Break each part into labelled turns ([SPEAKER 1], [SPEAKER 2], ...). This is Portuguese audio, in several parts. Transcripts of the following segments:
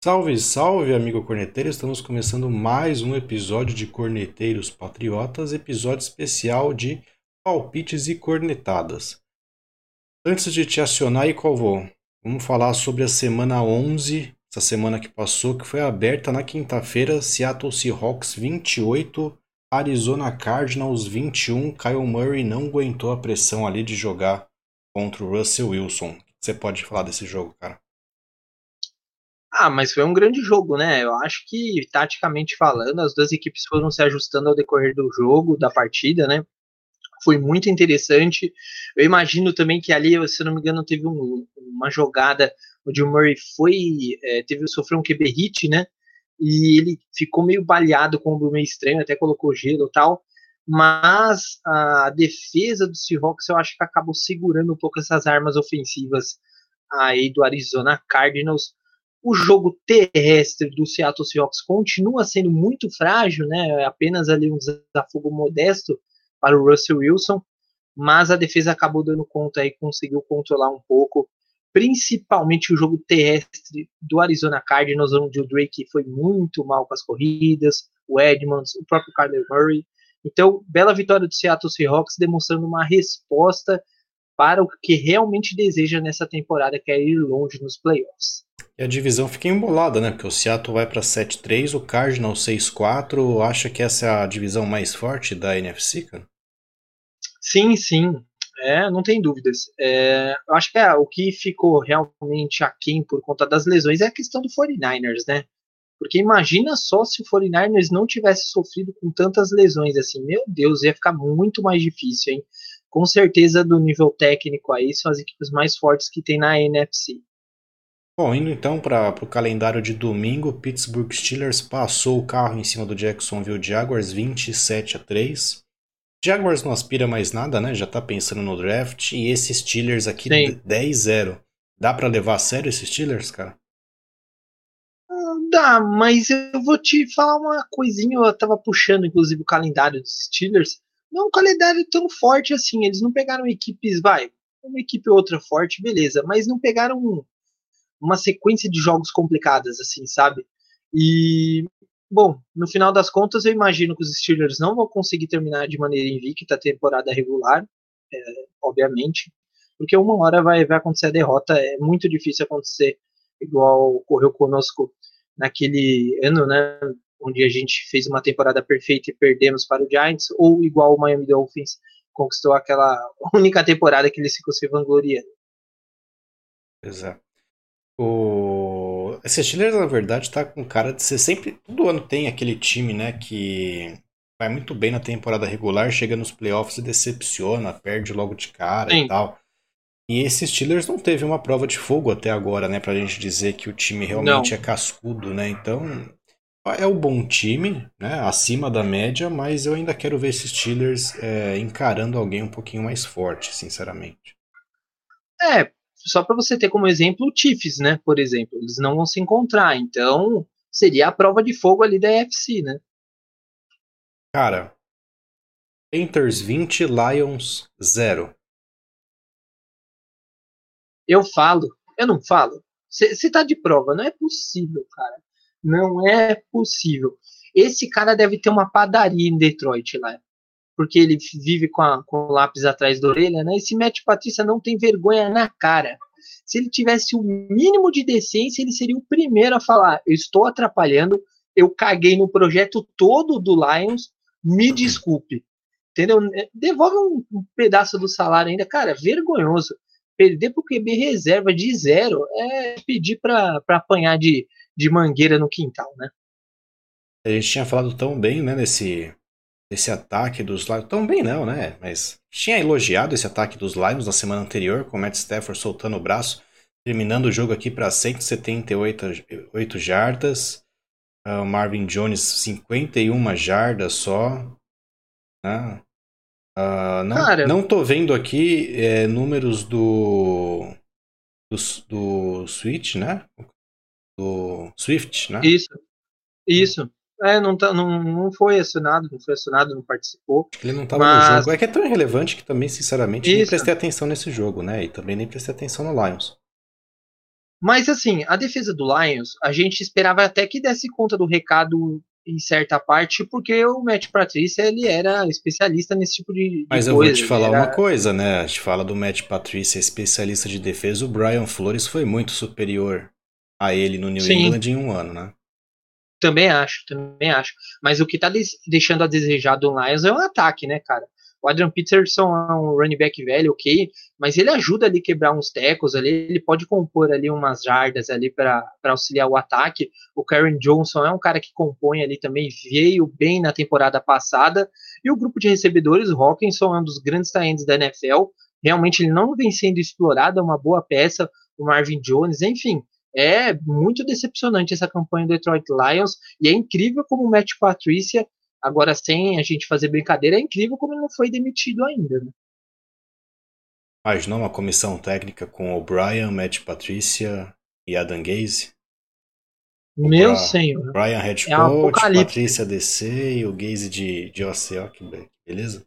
[SPEAKER 1] Salve, salve, amigo corneteiro! Estamos começando mais um episódio de Corneteiros Patriotas, episódio especial de palpites e cornetadas. Antes de te acionar e qual vou, vamos falar sobre a semana 11, essa semana que passou, que foi aberta na quinta-feira, Seattle Seahawks 28, Arizona Cardinals 21. Kyle Murray não aguentou a pressão ali de jogar contra o Russell Wilson. O que você pode falar desse jogo, cara?
[SPEAKER 2] Ah, mas foi um grande jogo, né? Eu acho que, taticamente falando, as duas equipes foram se ajustando ao decorrer do jogo, da partida, né? Foi muito interessante. Eu imagino também que ali, se não me engano, teve um, uma jogada onde o Murray foi. É, teve sofreu um QB hit, né? E ele ficou meio baleado com o meio estranho, até colocou gelo e tal. Mas a defesa do Seahawks eu acho que acabou segurando um pouco essas armas ofensivas aí do Arizona Cardinals o jogo terrestre do Seattle Seahawks continua sendo muito frágil, né? É apenas ali um desafogo modesto para o Russell Wilson, mas a defesa acabou dando conta e conseguiu controlar um pouco, principalmente o jogo terrestre do Arizona Cardinals, onde o Drake foi muito mal com as corridas, o Edmonds, o próprio Kyler Murray. Então, bela vitória do Seattle Seahawks, demonstrando uma resposta para o que realmente deseja nessa temporada, que é ir longe nos playoffs.
[SPEAKER 1] E a divisão fica embolada, né? Porque o Seattle vai para 7-3, o Cardinal 6-4. Acha que essa é a divisão mais forte da NFC, cara?
[SPEAKER 2] Sim, sim. É, não tem dúvidas. É, eu acho que é, o que ficou realmente aquém por conta das lesões é a questão do 49ers, né? Porque imagina só se o 49ers não tivesse sofrido com tantas lesões assim. Meu Deus, ia ficar muito mais difícil, hein? Com certeza, do nível técnico aí, são as equipes mais fortes que tem na NFC.
[SPEAKER 1] Bom, indo então para o calendário de domingo, Pittsburgh Steelers passou o carro em cima do Jacksonville Jaguars 27 a 3. Jaguars não aspira mais nada, né? Já tá pensando no draft. E esses Steelers aqui 10-0. Dá para levar a sério esses Steelers, cara?
[SPEAKER 2] Dá, mas eu vou te falar uma coisinha. Eu tava puxando, inclusive, o calendário dos Steelers. Não é um calendário tão forte assim. Eles não pegaram equipes, vai, uma equipe ou outra forte, beleza. Mas não pegaram uma sequência de jogos complicadas, assim, sabe? E, bom, no final das contas, eu imagino que os Steelers não vão conseguir terminar de maneira invicta a temporada regular, é, obviamente, porque uma hora vai, vai acontecer a derrota, é muito difícil acontecer igual ocorreu conosco naquele ano, né, onde a gente fez uma temporada perfeita e perdemos para o Giants, ou igual o Miami Dolphins conquistou aquela única temporada que eles ficam se vangloriando.
[SPEAKER 1] Exato. O... Esse Steelers, na verdade, tá com cara de ser sempre. Todo ano tem aquele time, né, que vai muito bem na temporada regular, chega nos playoffs e decepciona, perde logo de cara Sim. e tal. E esse Steelers não teve uma prova de fogo até agora, né, pra gente dizer que o time realmente não. é cascudo, né? Então, é um bom time, né, acima da média, mas eu ainda quero ver esses Steelers é, encarando alguém um pouquinho mais forte, sinceramente.
[SPEAKER 2] É, só para você ter como exemplo o Chiefs, né? Por exemplo, eles não vão se encontrar, então seria a prova de fogo ali da UFC, né?
[SPEAKER 1] Cara, Panthers 20, Lions 0.
[SPEAKER 2] Eu falo, eu não falo. Você tá de prova, não é possível, cara. Não é possível. Esse cara deve ter uma padaria em Detroit lá porque ele vive com, a, com o lápis atrás da orelha, né? Esse Matt Patrícia não tem vergonha na cara. Se ele tivesse o mínimo de decência, ele seria o primeiro a falar: eu estou atrapalhando, eu caguei no projeto todo do Lions, me desculpe. Entendeu? Devolve um, um pedaço do salário ainda. Cara, vergonhoso. Perder pro QB reserva de zero é pedir para apanhar de, de mangueira no quintal, né?
[SPEAKER 1] A gente tinha falado tão bem, né, nesse, desse ataque dos Lions. Tão bem não, né? Mas tinha elogiado esse ataque dos Lions na semana anterior, com o Matt Stafford soltando o braço, terminando o jogo aqui para 178 jardas. Uh, Marvin Jones, 51 jardas só. Né? Uh, não, Cara, não tô vendo aqui é, números do, do, do Switch, né? Do Swift, né?
[SPEAKER 2] Isso. Isso. É, não, tá, não, não foi acionado, não foi acionado, não participou.
[SPEAKER 1] Ele não estava mas... no jogo. É que é tão irrelevante que também, sinceramente, Isso. nem prestei atenção nesse jogo, né? E também nem prestei atenção no Lions.
[SPEAKER 2] Mas assim, a defesa do Lions, a gente esperava até que desse conta do recado em certa parte, porque o Matt Patrícia ele era especialista nesse tipo de, de
[SPEAKER 1] Mas
[SPEAKER 2] coisa.
[SPEAKER 1] eu vou te falar
[SPEAKER 2] era...
[SPEAKER 1] uma coisa, né? A gente fala do Matt Patrícia, especialista de defesa, o Brian Flores foi muito superior a ele no New Sim. England em um ano, né?
[SPEAKER 2] Também acho, também acho. Mas o que tá deixando a desejar do Lions é um ataque, né, cara? O Adrian Peterson é um running back velho, ok, mas ele ajuda ali quebrar uns tecos ali, ele pode compor ali umas jardas ali para auxiliar o ataque. O Karen Johnson é um cara que compõe ali também, veio bem na temporada passada. E o grupo de recebedores, o Hawkinson é um dos grandes talentos da NFL. Realmente ele não vem sendo explorado, é uma boa peça. O Marvin Jones, enfim, é muito decepcionante essa campanha do Detroit Lions e é incrível como o Matt Patricia Agora, sem a gente fazer brincadeira, é incrível como ele não foi demitido ainda. Né?
[SPEAKER 1] Mas não uma comissão técnica com o Brian, Matt Patrícia e Adam Gaze?
[SPEAKER 2] Meu senhor.
[SPEAKER 1] Brian Head é Coach, Patrícia DC e o Gaze de, de OCO, beleza?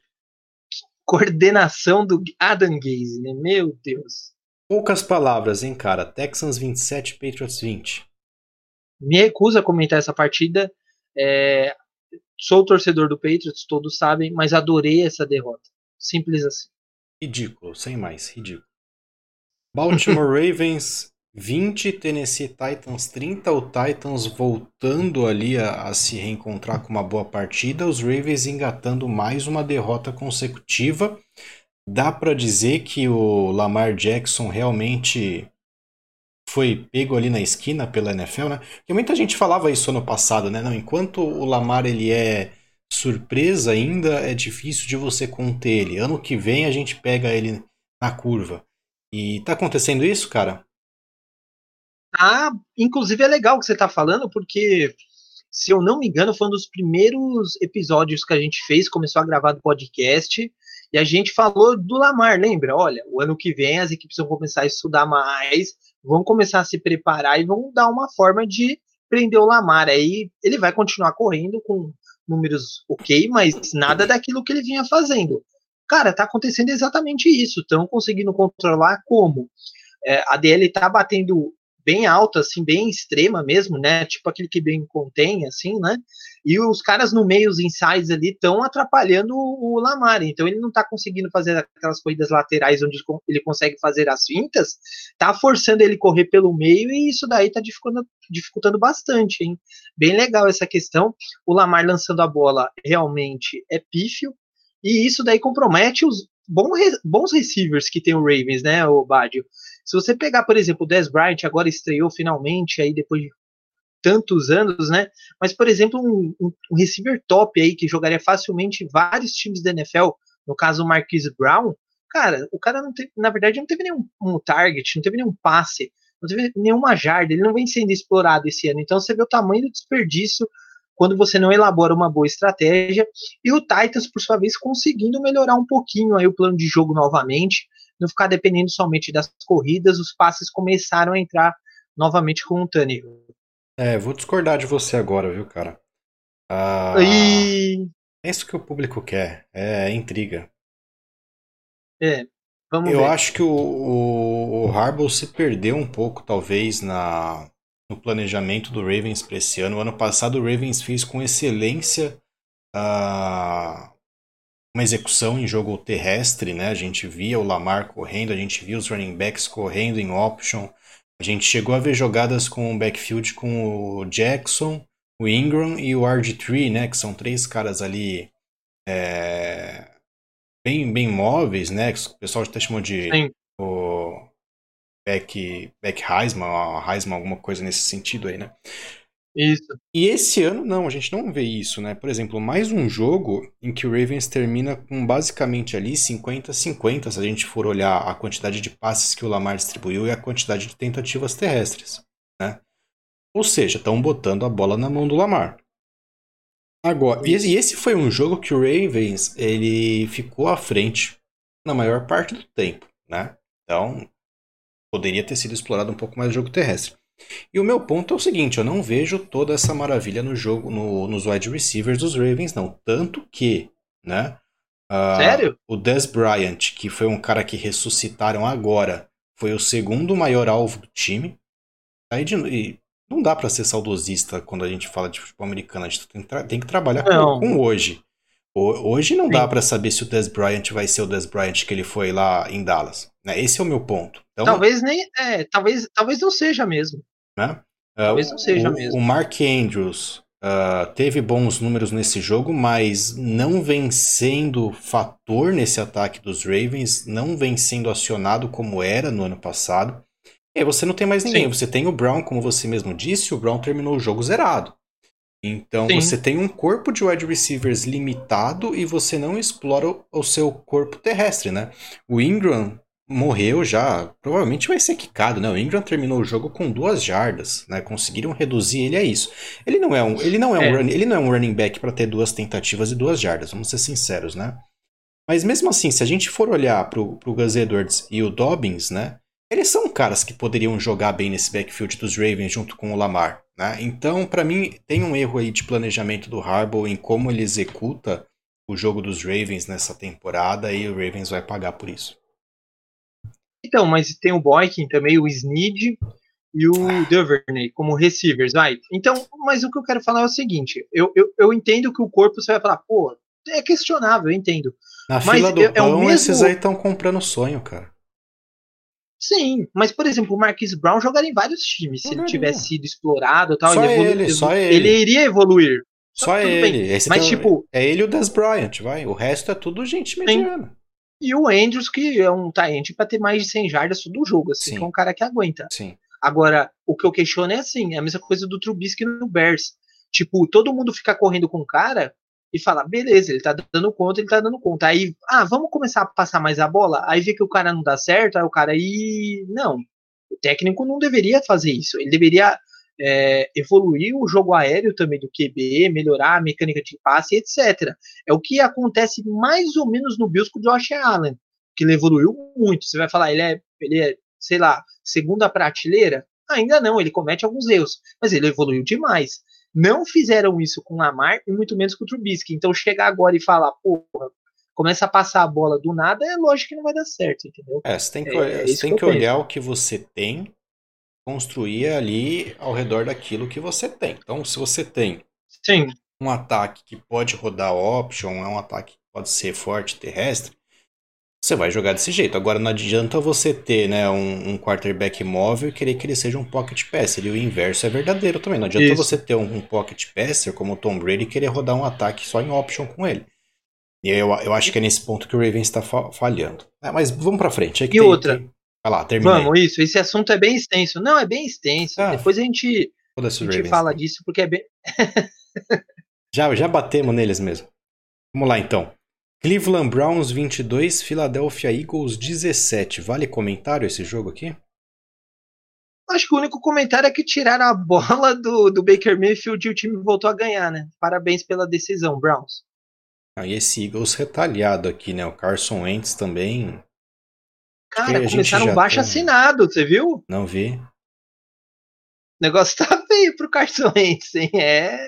[SPEAKER 2] Coordenação do Adam Gaze, né? Meu Deus.
[SPEAKER 1] Poucas palavras, hein, cara? Texans 27, Patriots 20.
[SPEAKER 2] Me recuso a comentar essa partida. É, Sou torcedor do Patriots, todos sabem, mas adorei essa derrota. Simples assim.
[SPEAKER 1] Ridículo, sem mais, ridículo. Baltimore Ravens 20, Tennessee Titans 30. O Titans voltando ali a, a, se reencontrar com uma boa partida. Os Ravens engatando mais uma derrota consecutiva. Dá para dizer que o Lamar Jackson realmente foi pego ali na esquina pela NFL, né? Porque muita gente falava isso ano passado, né? Não, enquanto o Lamar ele é surpresa ainda, é difícil de você conter ele. Ano que vem a gente pega ele na curva. E tá acontecendo isso, cara?
[SPEAKER 2] Ah, inclusive é legal o que você tá falando, porque se eu não me engano, foi um dos primeiros episódios que a gente fez, começou a gravar do podcast, e a gente falou do Lamar, lembra? Olha, o ano que vem as equipes vão começar a estudar mais, vão começar a se preparar e vão dar uma forma de prender o Lamar. Aí ele vai continuar correndo com números ok, mas nada daquilo que ele vinha fazendo. Cara, tá acontecendo exatamente isso. Estão conseguindo controlar como? É, a DL tá batendo bem alta, assim, bem extrema mesmo, né? Tipo aquele que bem contém, assim, né? E os caras no meio, os insides ali, estão atrapalhando o, Lamar. Então ele não está conseguindo fazer aquelas corridas laterais onde ele consegue fazer as fintas, tá forçando ele correr pelo meio e isso daí tá dificultando, dificultando bastante, hein? Bem legal essa questão. O Lamar lançando a bola realmente é pífio. E isso daí compromete os bons receivers que tem o Ravens, né, o Badio? Se você pegar, por exemplo, o Dez Bryant, agora estreou finalmente, aí depois de tantos anos, né? Mas, por exemplo, um, um receiver top aí que jogaria facilmente vários times da NFL, no caso o Marquise Brown, cara, o cara não teve, na verdade, não teve nenhum um target, não teve nenhum passe, não teve nenhuma jarda, ele não vem sendo explorado esse ano. Então você vê o tamanho do desperdício quando você não elabora uma boa estratégia. E o Titans, por sua vez, conseguindo melhorar um pouquinho aí o plano de jogo novamente, não ficar dependendo somente das corridas, os passes começaram a entrar novamente com o Tannehill.
[SPEAKER 1] É, vou discordar de você agora, viu, cara? Ah,
[SPEAKER 2] e...
[SPEAKER 1] É isso que o público quer, é intriga.
[SPEAKER 2] É, vamos
[SPEAKER 1] Eu
[SPEAKER 2] ver.
[SPEAKER 1] acho que o, o, o Harbaugh se perdeu um pouco, talvez, na, no planejamento do Ravens para esse ano. O ano passado o Ravens fez com excelência uh, uma execução em jogo terrestre, né? A gente via o Lamar correndo, a gente via os running backs correndo em option. A gente chegou a ver jogadas com o backfield com o Jackson, o Ingram e o RG3, né? Que são três caras ali é, bem, bem móveis, né? Que o pessoal até chamou de o back, back Heisman, Heisman, alguma coisa nesse sentido aí, né?
[SPEAKER 2] Isso.
[SPEAKER 1] E esse ano, não, a gente não vê isso, né? Por exemplo, mais um jogo em que o Ravens termina com basicamente ali 50-50, se a gente for olhar a quantidade de passes que o Lamar distribuiu e a quantidade de tentativas terrestres, né? Ou seja, estão botando a bola na mão do Lamar. Agora, e esse foi um jogo que o Ravens ele ficou à frente na maior parte do tempo, né? Então, poderia ter sido explorado um pouco mais o jogo terrestre. E o meu ponto é o seguinte, eu não vejo toda essa maravilha no jogo, no, nos wide receivers dos Ravens, não. Tanto que, né?
[SPEAKER 2] Uh, Sério?
[SPEAKER 1] O Des Bryant, que foi um cara que ressuscitaram agora, foi o segundo maior alvo do time, Aí de, e não dá para ser saudosista quando a gente fala de futebol americano. A gente tem, tem que trabalhar com, com, hoje. Hoje não Sim. dá para saber se o Des Bryant vai ser o Des Bryant que ele foi lá em Dallas. Né? Esse é o meu ponto.
[SPEAKER 2] Então, talvez nem. É, talvez, talvez não seja mesmo.
[SPEAKER 1] Né?
[SPEAKER 2] Talvez não seja
[SPEAKER 1] o,
[SPEAKER 2] mesmo.
[SPEAKER 1] O Mark Andrews uh, teve bons números nesse jogo, mas não vem sendo fator nesse ataque dos Ravens, não vem sendo acionado como era no ano passado. E aí você não tem mais ninguém. Sim. Você tem o Brown, como você mesmo disse, o Brown terminou o jogo zerado. Então Sim. você tem um corpo de wide receivers limitado e você não explora o seu corpo terrestre, né? O Ingram morreu já, provavelmente vai ser quicado, né? O Ingram terminou o jogo com duas jardas, né? Conseguiram reduzir ele a isso. Ele não é um, ele não é, é. um, run, ele não é um running back para ter duas tentativas e duas jardas, vamos ser sinceros, né? Mas mesmo assim, se a gente for olhar pro, pro Gus Edwards e o Dobbins, né? Eles são caras que poderiam jogar bem nesse backfield dos Ravens junto com o Lamar. Né? Então, para mim, tem um erro aí de planejamento do Harbaugh em como ele executa o jogo dos Ravens nessa temporada e o Ravens vai pagar por isso.
[SPEAKER 2] Então, mas tem o Boykin também, o Snead e o. Duvernay como receivers, vai. Então, mas o que eu quero falar é o seguinte: eu, eu, eu entendo que o corpo você vai falar, pô, é questionável, eu entendo.
[SPEAKER 1] Na mas fila do é, pão, é mesmo... esses aí estão comprando sonho, cara.
[SPEAKER 2] Sim, mas por exemplo, o Marquis Brown jogaria em vários times. Se ele tivesse sido explorado tal,
[SPEAKER 1] só ele, ele, só ele.
[SPEAKER 2] ele iria evoluir.
[SPEAKER 1] Só ele. mas, tipo. É ele e o Des Bryant, vai. O resto é tudo gente mediana.
[SPEAKER 2] E o Andrews, que é um talento para ter mais de 100 jardas todo o jogo, assim, Sim. que é um cara que aguenta.
[SPEAKER 1] Sim.
[SPEAKER 2] Agora, o que eu questiono é assim, é a mesma coisa do Trubisky no Bears. Tipo, todo mundo fica correndo com o cara, e fala, beleza, ele tá dando conta, ele tá dando conta. Aí, ah, vamos começar a passar mais a bola? Aí vê que o cara não dá certo, aí o cara aí. Não. O técnico não deveria fazer isso. Ele deveria é, evoluir o jogo aéreo também do QB, melhorar a mecânica de passe, etc. É o que acontece mais ou menos no Bills com o Josh Allen, que ele evoluiu muito. Você vai falar, ele é, ele é sei lá, segunda prateleira? Ainda não, ele comete alguns erros, mas ele evoluiu demais. Não fizeram isso com o Lamar e muito menos com o Trubisky. Então chegar agora e falar, porra, começa a passar a bola do nada, é lógico que não vai dar certo, entendeu?
[SPEAKER 1] É, você tem que, é, você tem que, que olhar o que você tem, construir ali ao redor daquilo que você tem. Então, se você tem
[SPEAKER 2] Sim.
[SPEAKER 1] um ataque que pode rodar option, é um ataque que pode ser forte terrestre, você vai jogar desse jeito. Agora não adianta você ter né, um, um quarterback móvel e querer que ele seja um pocket passer. E o inverso é verdadeiro também. Não adianta Isso. você ter um, um, pocket passer como o Tom Brady e querer rodar um ataque só em option com ele. E eu, eu acho que é nesse ponto que o Ravens está falhando. É, mas vamos para frente.
[SPEAKER 2] e tem, outra? Tem...
[SPEAKER 1] Vai lá.
[SPEAKER 2] Vamos, isso. Esse assunto é bem extenso. Não, é bem extenso. Ah, Depois a gente, a gente fala disso porque é bem...
[SPEAKER 1] já, já batemos neles mesmo. Vamos lá então. Cleveland Browns 22, Philadelphia Eagles 17. Vale comentário esse jogo aqui?
[SPEAKER 2] Acho que o único comentário é que tiraram a bola do, do Baker Mayfield e o time voltou a ganhar, né? Parabéns pela decisão, Browns.
[SPEAKER 1] Ah, e esse Eagles retalhado aqui, né? O Carson Wentz também.
[SPEAKER 2] Cara, começaram baixo assinado, você viu?
[SPEAKER 1] Não vi. O
[SPEAKER 2] negócio tá feio pro Carson Wentz, hein? É.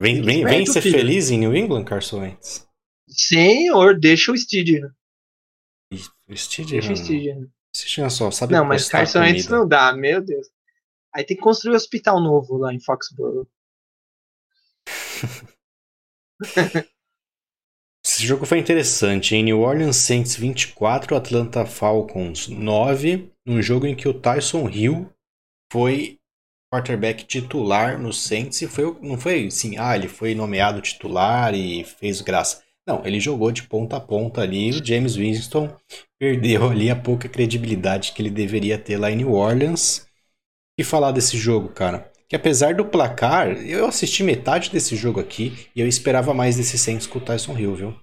[SPEAKER 1] Vem, vem, vem ser filho. feliz em New England, Carson Wentz.
[SPEAKER 2] Senhor, deixa o Steed.
[SPEAKER 1] O Steed
[SPEAKER 2] deixa o Steed.
[SPEAKER 1] Steed só sabe
[SPEAKER 2] Não, mas Carson antes não dá, meu Deus. Aí tem que construir um hospital novo lá em Foxborough.
[SPEAKER 1] Esse jogo foi interessante. Em New Orleans Saints 24, Atlanta Falcons 9. Num jogo em que o Tyson Hill foi quarterback titular no Saints e foi, não foi assim, ah, ele foi nomeado titular e fez graça. Não, ele jogou de ponta a ponta ali. O James Winston perdeu ali a pouca credibilidade que ele deveria ter lá em New Orleans. E falar desse jogo, cara. Que apesar do placar, eu assisti metade desse jogo aqui e eu esperava mais desse Saints com o Tyson Hill, viu?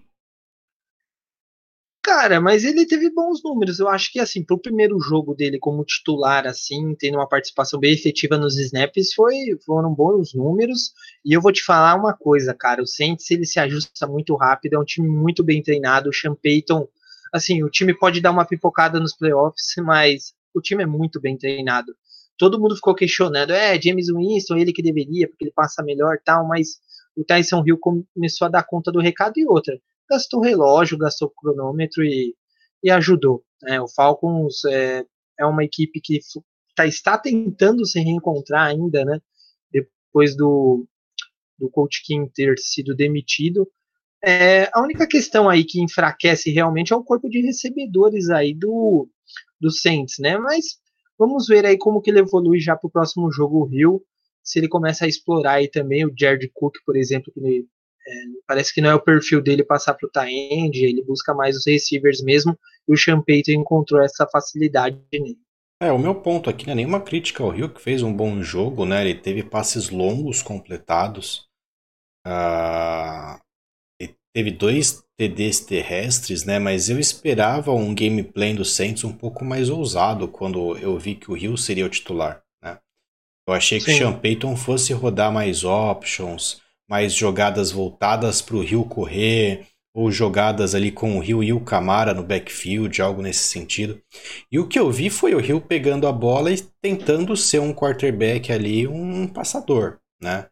[SPEAKER 2] Cara, mas ele teve bons números. Eu acho que, assim, pro primeiro jogo dele como titular, assim, tendo uma participação bem efetiva nos snaps, foi, foram bons números. E eu vou te falar uma coisa, cara. O Saints, ele se ajusta muito rápido, é um time muito bem treinado. O Sean Payton, assim, o time pode dar uma pipocada nos playoffs, mas o time é muito bem treinado. Todo mundo ficou questionando, é, James Winston, ele que deveria, porque ele passa melhor tal, mas o Tyson Hill começou a dar conta do recado e outra gastou relógio, gastou cronômetro e, e ajudou. Né? O Falcons é, é uma equipe que tá, está tentando se reencontrar ainda, né? Depois do, do Coach King ter sido demitido. É, a única questão aí que enfraquece realmente é o corpo de recebedores aí do, do Saints, né? Mas vamos ver aí como que ele evolui já para o próximo jogo, o Rio, se ele começa a explorar aí também o Jared Cook, por exemplo, que ele, é, parece que não é o perfil dele passar para o end, ele busca mais os receivers mesmo, e o Sean Payton encontrou essa facilidade nele.
[SPEAKER 1] É, o meu ponto aqui não é nenhuma crítica ao Rio, que fez um bom jogo, né? Ele teve passes longos completados. Uh, teve dois TDs terrestres, né? Mas eu esperava um gameplay do Saints um pouco mais ousado quando eu vi que o Rio seria o titular, né? Eu achei que Sim. o Sean Payton fosse rodar mais options, mais jogadas voltadas para o Rio correr, ou jogadas ali com o Rio e o Camara no backfield, algo nesse sentido. E o que eu vi foi o Rio pegando a bola e tentando ser um quarterback ali, um passador, né?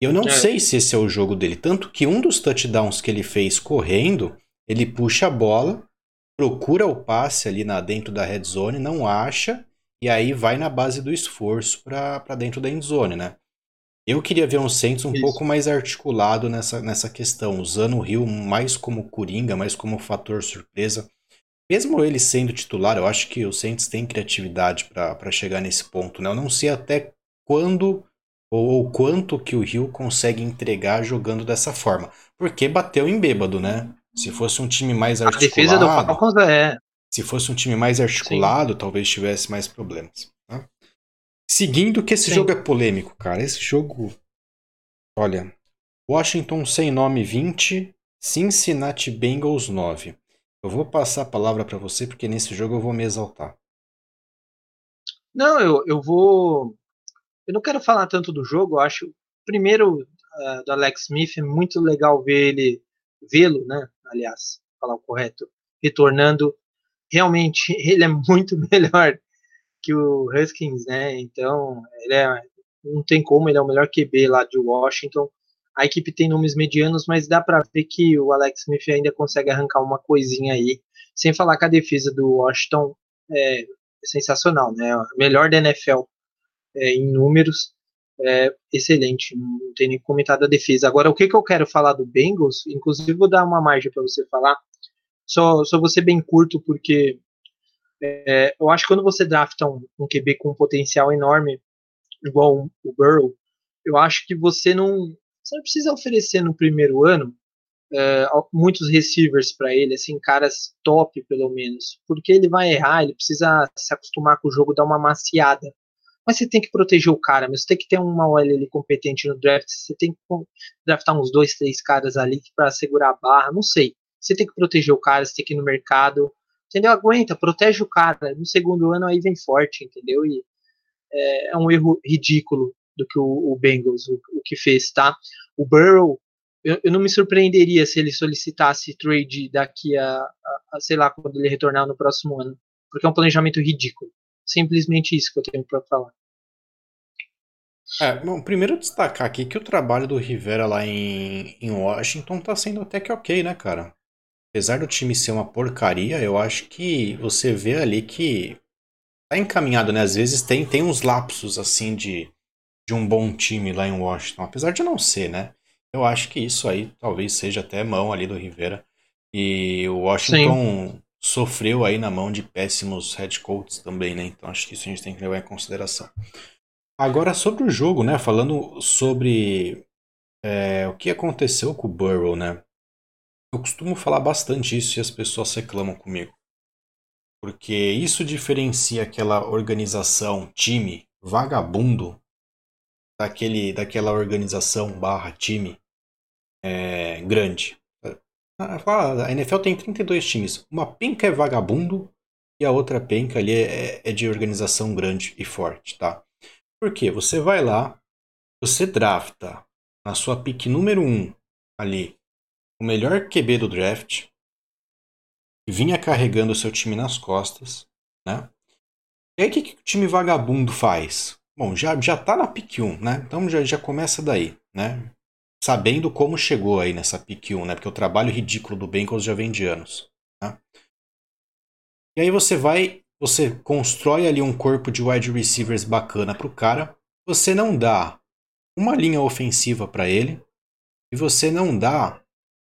[SPEAKER 1] Eu não é. sei se esse é o jogo dele. Tanto que um dos touchdowns que ele fez correndo, ele puxa a bola, procura o passe ali na, dentro da red zone, não acha, e aí vai na base do esforço para dentro da end zone, né? Eu queria ver um Saints um Isso. pouco mais articulado nessa, nessa questão, usando o Rio mais como coringa, mais como fator surpresa. Mesmo ele sendo titular, eu acho que o Saints tem criatividade para chegar nesse ponto. Né? Eu não sei até quando ou o quanto que o Rio consegue entregar jogando dessa forma. Porque bateu em bêbado, né? Se fosse um time mais articulado. A defesa do Falcons é. Se fosse um time mais articulado, Sim. talvez tivesse mais problemas. Seguindo que esse Sim. jogo é polêmico, cara. Esse jogo. Olha. Washington sem nome 20, Cincinnati Bengals 9. Eu vou passar a palavra para você porque nesse jogo eu vou me exaltar.
[SPEAKER 2] Não, eu, eu vou eu não quero falar tanto do jogo, eu acho, primeiro, uh, do Alex Smith, é muito legal ver ele, vê-lo, né, aliás, falar o correto, retornando. Realmente, ele é muito melhor que o Huskins, né, então, ele é, não tem como, ele é o melhor QB lá de Washington. A equipe tem nomes medianos, mas dá para ver que o Alex Smith ainda consegue arrancar uma coisinha aí. Sem falar que a defesa do Washington é sensacional, né? Melhor da NFL é, em números, é excelente, não tem nem comentado a defesa. Agora, o que, que eu quero falar do Bengals, inclusive vou dar uma margem para você falar, só, só vou ser bem curto, porque é, eu acho que quando você drafta um, um QB com um potencial enorme, igual o Burrow, eu acho que você não, você não precisa oferecer no primeiro ano é, muitos receivers para ele, assim, caras top pelo menos, porque ele vai errar, ele precisa se acostumar com o jogo, dar uma maciada mas você tem que proteger o cara, mas você tem que ter uma OL competente no draft, você tem que draftar uns dois, três caras ali para segurar a barra, não sei. Você tem que proteger o cara, você tem que ir no mercado, entendeu? Aguenta, protege o cara. No segundo ano aí vem forte, entendeu? E é, é um erro ridículo do que o, o Bengals o, o, que fez, tá? O Burrow, eu, eu, não me surpreenderia se ele solicitasse trade daqui a, a, a, sei lá, quando ele retornar no próximo ano, porque é um planejamento ridículo. Simplesmente isso que eu tenho para falar.
[SPEAKER 1] É, bom, primeiro destacar aqui que o trabalho do Rivera lá em, em Washington tá sendo até que ok, né, cara? Apesar do time ser uma porcaria, eu acho que você vê ali que tá encaminhado, né? Às vezes tem, tem uns lapsos, assim, de, de um bom time lá em Washington. Apesar de não ser, né? Eu acho que isso aí talvez seja até mão ali do Rivera. E o Washington Sim sofreu aí na mão de péssimos head coaches também, né? Então acho que isso a gente tem que levar em consideração. Agora sobre o jogo, né? Falando sobre é, o que aconteceu com o Burrow, né? Eu costumo falar bastante isso e as pessoas reclamam comigo. Porque isso diferencia aquela organização, time, vagabundo, daquele, daquela organização barra time é, grande. A NFL tem 32 times. Uma penca é vagabundo e a outra penca ali é, é de organização grande e forte, tá? Porque você vai lá, você drafta na sua pick número 1 ali o melhor QB do draft, vinha carregando o seu time nas costas, né? E aí o que, que o time vagabundo faz? Bom, já, já tá na pick 1, né? Então já, já começa daí, né? sabendo como chegou aí nessa pick 1, né? Porque o trabalho ridículo do Bengals já vem de anos. Né? E aí você vai, você constrói ali um corpo de wide receivers bacana pro cara, você não dá uma linha ofensiva para ele e você não dá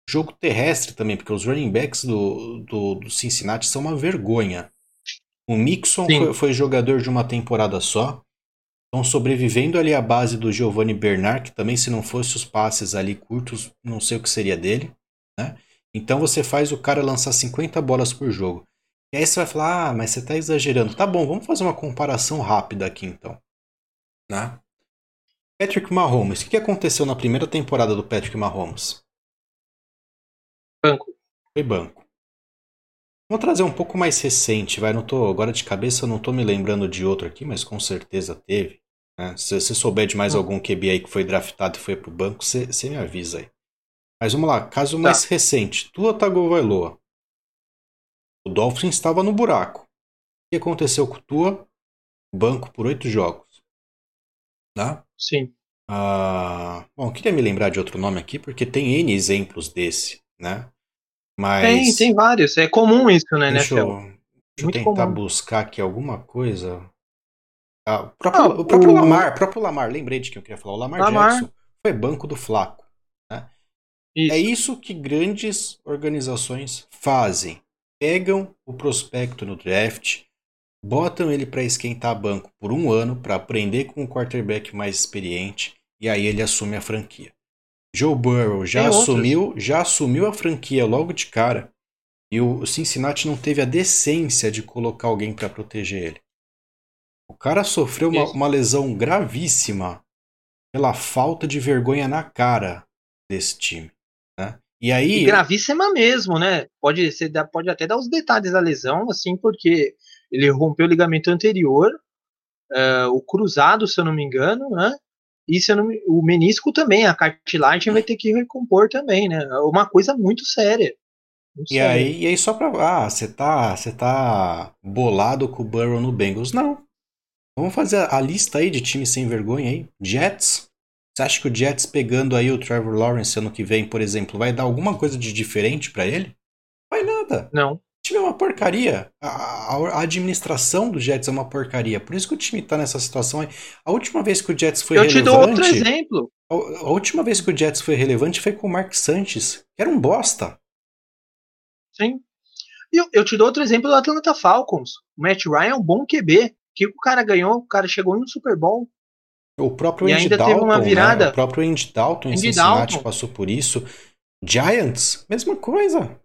[SPEAKER 1] jogo terrestre também, porque os running backs do, do, do Cincinnati são uma vergonha. O Mixon foi, foi, jogador de uma temporada só. Estão sobrevivendo ali à base do Giovanni Bernard, que também, se não fosse os passes ali curtos, não sei o que seria dele. Né? Então você faz o cara lançar 50 bolas por jogo. E aí você vai falar, ah, mas você está exagerando. Tá bom, vamos fazer uma comparação rápida aqui então. Né? Patrick Mahomes, o que aconteceu na primeira temporada do Patrick Mahomes?
[SPEAKER 2] Banco.
[SPEAKER 1] Foi banco. Vou trazer um pouco mais recente, vai. Não tô, agora de cabeça não tô me lembrando de outro aqui, mas com certeza teve. Né? Se você souber de mais hum. algum QB aí que foi draftado e foi pro banco, você me avisa aí. Mas vamos lá, caso tá. mais recente. Tua Tagovailoa. O Dolphins estava no buraco. O que aconteceu com Tua? Banco por oito jogos. Né?
[SPEAKER 2] Sim.
[SPEAKER 1] Ah, bom, queria me lembrar de outro nome aqui, porque tem N exemplos desse, né?
[SPEAKER 2] Mas... Tem, tem vários. É comum isso, né,
[SPEAKER 1] deixa
[SPEAKER 2] NFL?
[SPEAKER 1] Eu, deixa eu tentar comum. buscar aqui alguma coisa. Ah, o, próprio, ah, o próprio o... Lamar, próprio Lamar, lembrei de quem eu queria falar. O Lamar, Lamar. Jackson foi banco do Flaco. Né? Isso. É isso que grandes organizações fazem. Pegam o prospecto no draft, botam ele para esquentar banco por um ano para aprender com o quarterback mais experiente e aí ele assume a franquia. Joe Burrow já Tem assumiu, já assumiu a franquia logo de cara e o Cincinnati não teve a decência de colocar alguém para proteger ele. O cara sofreu uma, uma, lesão gravíssima pela falta de vergonha na cara desse time. Né? E aí.
[SPEAKER 2] E gravíssima mesmo, né? Pode, ser, pode até dar os detalhes da lesão, assim, porque ele rompeu o ligamento anterior, uh, o cruzado, se eu não me engano, né? E se não, o menisco também, a cartilagem vai ter que recompor também, né? É uma coisa muito séria.
[SPEAKER 1] Muito e, séria. Aí, e aí, só pra. Ah, você tá, você tá bolado com o Burrow no Bengals? Não. Vamos fazer a lista aí de times sem vergonha aí. Jets. Você acha que o Jets pegando aí o Trevor Lawrence ano que vem, por exemplo, vai dar alguma coisa de diferente para ele? Vai nada.
[SPEAKER 2] Não
[SPEAKER 1] time é uma porcaria. A, a, administração do Jets é uma porcaria. Por isso que o time tá nessa situação. A última vez que o Jets foi
[SPEAKER 2] Eu
[SPEAKER 1] relevante.
[SPEAKER 2] Eu te dou outro exemplo.
[SPEAKER 1] A, a, última vez que o Jets foi relevante foi com o Mark Sanches, que era um bosta.
[SPEAKER 2] Sim. Eu, eu te dou outro exemplo do Atlanta Falcons. O Matt Ryan é um bom QB. O que o cara ganhou? O cara chegou no Super Bowl.
[SPEAKER 1] O próprio e Andy ainda Dalton, teve uma virada. Né? O próprio Andy Dalton em Andy Cincinnati Dalton. passou por isso. Giants, mesma coisa.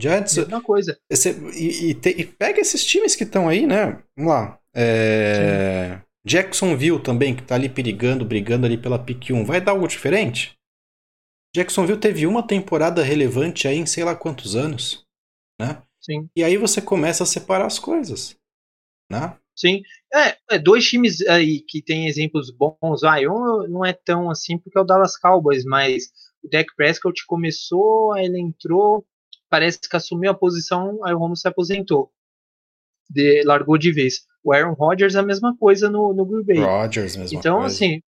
[SPEAKER 2] Giants. Mesma coisa.
[SPEAKER 1] Esse, e, e, te, e, pega esses times que estão aí, né? Vamos lá. É, Jacksonville também, que tá ali perigando, brigando ali pela pick 1. Vai dar algo diferente? Jacksonville teve uma temporada relevante aí em sei lá quantos anos, né?
[SPEAKER 2] Sim.
[SPEAKER 1] E aí você começa a separar as coisas, né?
[SPEAKER 2] Sim. É, é dois times aí que tem exemplos bons. Ah, um não é tão assim porque é o Dallas Cowboys, mas o Dak Prescott começou, aí ele entrou, parece que assumiu a posição, aí o Romo se aposentou. De, largou de vez. O Aaron Rodgers a mesma coisa no, no Green Bay.
[SPEAKER 1] Rodgers, mesma
[SPEAKER 2] então,
[SPEAKER 1] coisa.
[SPEAKER 2] assim,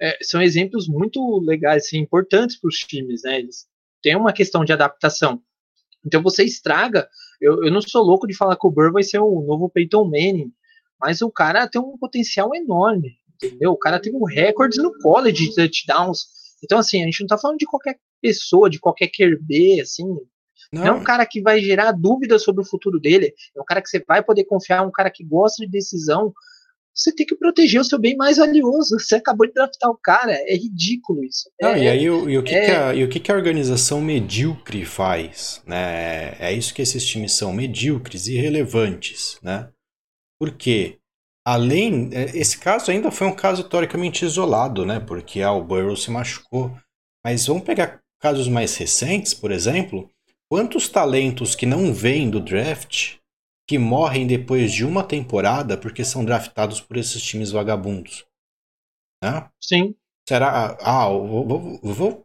[SPEAKER 2] é, são exemplos muito legais, assim, importantes para os times, né? Eles têm uma questão de adaptação. Então você estraga. Eu, eu não sou louco de falar que o Burr vai ser o novo Peyton Manning, mas o cara tem um potencial enorme, entendeu? O cara tem um recorde no college de touchdowns. Então, assim, a gente não tá falando de qualquer pessoa, de qualquer QB, assim. Não. não. é um cara que vai gerar dúvidas sobre o futuro dele. É um cara que você vai poder confiar, um cara que gosta de decisão. Você tem que proteger o seu bem mais valioso. Você acabou de draftar o cara. É ridículo isso.
[SPEAKER 1] Não,
[SPEAKER 2] é,
[SPEAKER 1] e aí o, e o, que, é... que, a, e o que, que a organização medíocre faz? Né? É isso que esses times são, medíocres, irrelevantes. Né? Por quê? Além, é, esse caso ainda foi um caso teoricamente isolado, né? Porque ah, o Burrow se machucou. Mas vamos pegar casos mais recentes, por exemplo. Quantos talentos que não vêm do draft que morrem depois de uma temporada porque são draftados por esses times vagabundos? Né?
[SPEAKER 2] Sim.
[SPEAKER 1] Será? Ah, vou, vou, vou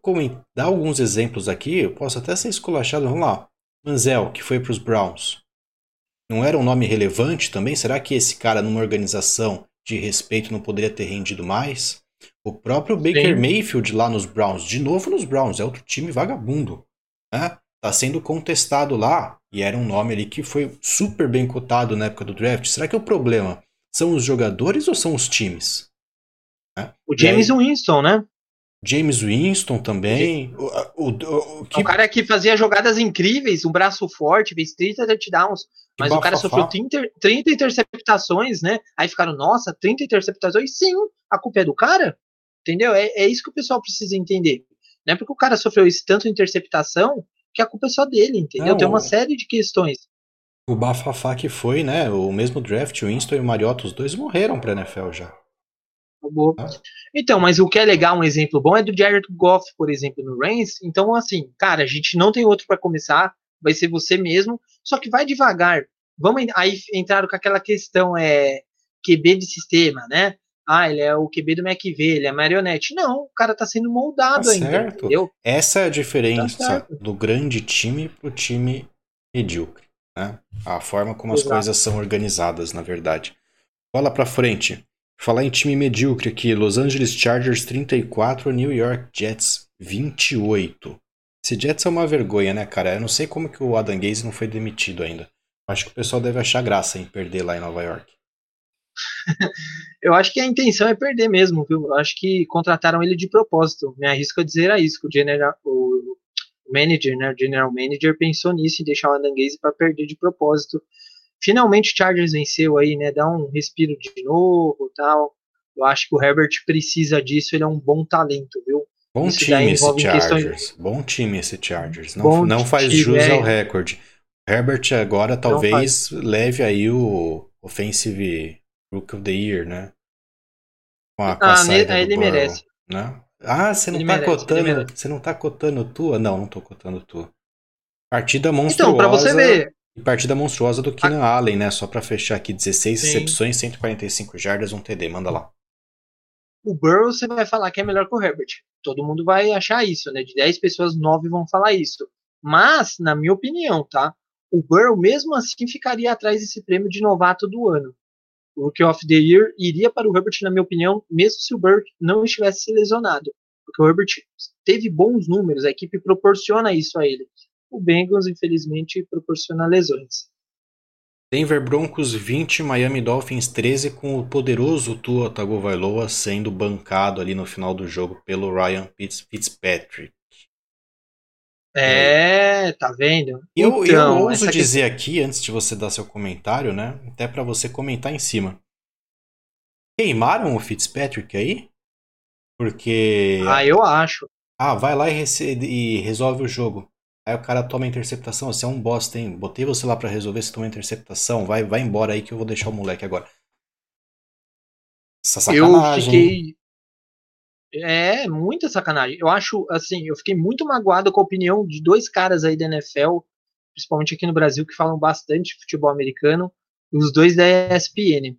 [SPEAKER 1] dar alguns exemplos aqui. Eu posso até ser esculachado. Vamos lá. Manzel, que foi para os Browns não era um nome relevante também? Será que esse cara, numa organização de respeito, não poderia ter rendido mais? O próprio Baker Sim. Mayfield lá nos Browns, de novo nos Browns, é outro time vagabundo. Né? Tá sendo contestado lá E era um nome ali que foi super bem cotado na época do draft. Será que o problema são os jogadores ou são os times?
[SPEAKER 2] Né? O James aí, Winston, né?
[SPEAKER 1] James Winston também. O, o, o,
[SPEAKER 2] o, que... cara que fazia jogadas incríveis, um braço forte, fez 30 touchdowns. Mas o cara sofreu 30, 30 interceptações, né? Aí ficaram, nossa, 30 interceptações? Sim, a culpa é do cara. Entendeu? É, é isso que o pessoal precisa entender. Não é porque o cara sofreu esse tanto interceptação que a culpa é só dele, entendeu? Não, Tem uma série de questões.
[SPEAKER 1] O Bafafá que foi, né? O mesmo draft, o Winston e o Mariota, os dois morreram pra NFL já.
[SPEAKER 2] Ah. Então, mas o que é legal, um exemplo bom, é do Jared Goff, por exemplo, no Reigns. Então, assim, cara, a gente não tem outro para começar, vai ser você mesmo, só que vai devagar. Vamos aí entrar com aquela questão é QB de sistema, né? Ah, ele é o QB do McV, ele é marionete. Não, o cara tá sendo moldado tá ainda. Certo. Entendeu?
[SPEAKER 1] Essa é a diferença tá do grande time pro time medíocre. Né? A forma como Exato. as coisas são organizadas, na verdade. Bola pra frente. Falar em time medíocre aqui, Los Angeles Chargers 34, New York Jets 28. Esse Jets é uma vergonha, né, cara? Eu não sei como que o Adam Gaze não foi demitido ainda. Acho que o pessoal deve achar graça em perder lá em Nova York.
[SPEAKER 2] eu acho que a intenção é perder mesmo, viu? Eu acho que contrataram ele de propósito. Me arrisco a dizer a isso, que o, general, o manager, né, o general manager pensou nisso e deixar o Adam Gaze para perder de propósito. Finalmente o Chargers venceu aí, né? Dá um respiro de novo, tal. Eu acho que o Herbert precisa disso, ele é um bom talento, viu?
[SPEAKER 1] Bom Isso time esse Chargers. Questões... Bom time esse Chargers. Não, não faz jus é... ao recorde. Herbert agora talvez leve aí o Offensive Rook of the Year, né?
[SPEAKER 2] Com a, com ah, a ele Burrow, merece.
[SPEAKER 1] Né? Ah, você não ele tá merece, cotando. Você não tá cotando tua? Não, não tô cotando tua. Partida monstruosa. Então, pra você ver. E partida monstruosa do Keenan a... Allen, né? Só pra fechar aqui: 16 Sim. recepções, 145 jardas, um TD. Manda lá.
[SPEAKER 2] O Burrow você vai falar que é melhor que o Herbert. Todo mundo vai achar isso, né? De 10 pessoas, 9 vão falar isso. Mas, na minha opinião, tá? O Burrow, mesmo assim, ficaria atrás desse prêmio de novato do ano Rookie of the Year iria para o Herbert, na minha opinião, mesmo se o Burke não estivesse lesionado. Porque o Herbert teve bons números, a equipe proporciona isso a ele. O Bengals, infelizmente, proporciona lesões.
[SPEAKER 1] Denver Broncos 20, Miami Dolphins 13, com o poderoso Tua Tagovailoa sendo bancado ali no final do jogo pelo Ryan Fitzpatrick.
[SPEAKER 2] É, tá vendo?
[SPEAKER 1] Eu, então, eu ouso dizer aqui, antes de você dar seu comentário, né? Até para você comentar em cima. Queimaram o Fitzpatrick aí? Porque.
[SPEAKER 2] Ah, eu acho.
[SPEAKER 1] Ah, vai lá e, e resolve o jogo. Aí o cara toma a interceptação, você é um bosta, hein? Botei você lá para resolver, você toma a interceptação, vai, vai embora aí que eu vou deixar o moleque agora.
[SPEAKER 2] Essa sacanagem. Eu fiquei, é, muita sacanagem. Eu acho, assim, eu fiquei muito magoado com a opinião de dois caras aí da NFL, principalmente aqui no Brasil, que falam bastante futebol americano, os dois da ESPN.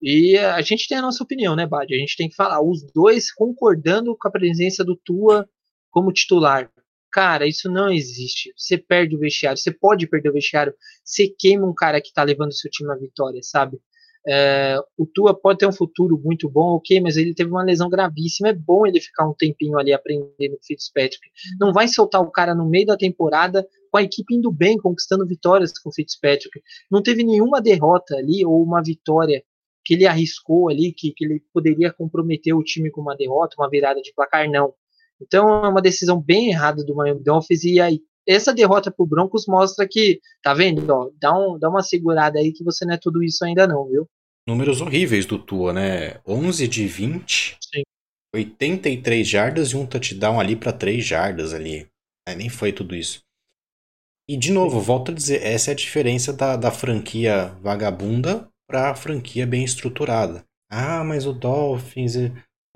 [SPEAKER 2] E a gente tem a nossa opinião, né, Bad? A gente tem que falar, os dois concordando com a presença do Tua como titular. Cara, isso não existe. Você perde o vestiário, você pode perder o vestiário, você queima um cara que tá levando seu time à vitória, sabe? É, o Tua pode ter um futuro muito bom, ok, mas ele teve uma lesão gravíssima. É bom ele ficar um tempinho ali aprendendo o Fitzpatrick. Não vai soltar o cara no meio da temporada com a equipe indo bem, conquistando vitórias com o Fitzpatrick. Não teve nenhuma derrota ali ou uma vitória que ele arriscou ali, que, que ele poderia comprometer o time com uma derrota, uma virada de placar, não. Então é uma decisão bem errada do Miami Dolphins e aí essa derrota pro Broncos mostra que, tá vendo? Ó, dá, um, dá uma segurada aí que você não é tudo isso ainda não, viu?
[SPEAKER 1] números horríveis do Tua, né? 11 de 20, Sim. 83 jardas e um touchdown ali para 3 jardas ali. É, nem foi tudo isso. E de novo, volto a dizer, essa é a diferença da, da franquia vagabunda para a franquia bem estruturada. Ah, mas o Dolphins.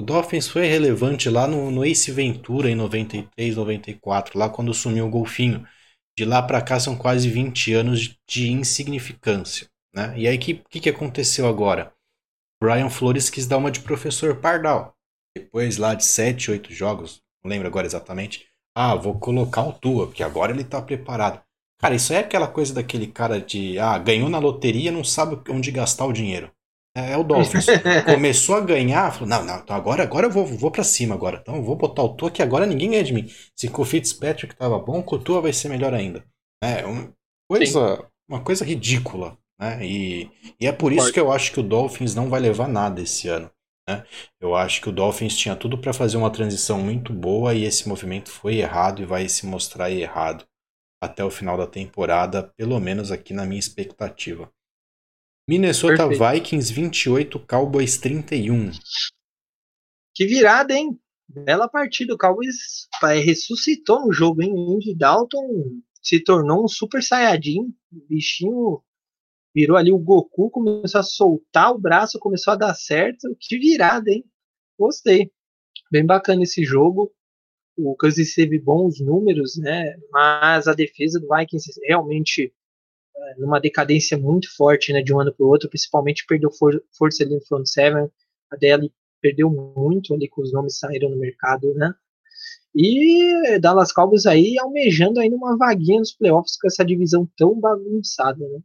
[SPEAKER 1] O Dolphins foi relevante lá no, no Ace Ventura em 93, 94, lá quando sumiu o golfinho. De lá para cá são quase 20 anos de insignificância. Né? E aí, o que, que, que aconteceu agora? Brian Flores quis dar uma de professor Pardal. Depois lá de 7, 8 jogos, não lembro agora exatamente. Ah, vou colocar o Tua, porque agora ele tá preparado. Cara, isso é aquela coisa daquele cara de. Ah, ganhou na loteria, não sabe onde gastar o dinheiro. É, é o Dolphins. Começou a ganhar, falou: não, não, então agora, agora eu vou, vou pra cima agora. Então eu vou botar o Tua que agora ninguém ganha de mim. Se com o Fitzpatrick tava bom, com o Tua vai ser melhor ainda. É, um, coisa, uma coisa ridícula. Né? E, e é por isso que eu acho que o Dolphins não vai levar nada esse ano. Né? Eu acho que o Dolphins tinha tudo para fazer uma transição muito boa e esse movimento foi errado e vai se mostrar errado até o final da temporada, pelo menos aqui na minha expectativa. Minnesota Perfeito. Vikings 28, Cowboys 31.
[SPEAKER 2] Que virada, hein? Bela partida. O Cowboys ressuscitou no jogo, hein? Andy Dalton se tornou um super saiyajin. O bichinho virou ali o Goku, começou a soltar o braço, começou a dar certo. Que virada, hein? Gostei. Bem bacana esse jogo. O Kansas teve bons números, né? Mas a defesa do Vikings realmente numa decadência muito forte, né, de um ano para o outro, principalmente perdeu for força ali no front seven, a DL perdeu muito ali que os nomes saíram no mercado, né? E Dallas Cowboys aí almejando ainda uma vaguinha nos playoffs com essa divisão tão bagunçada, né?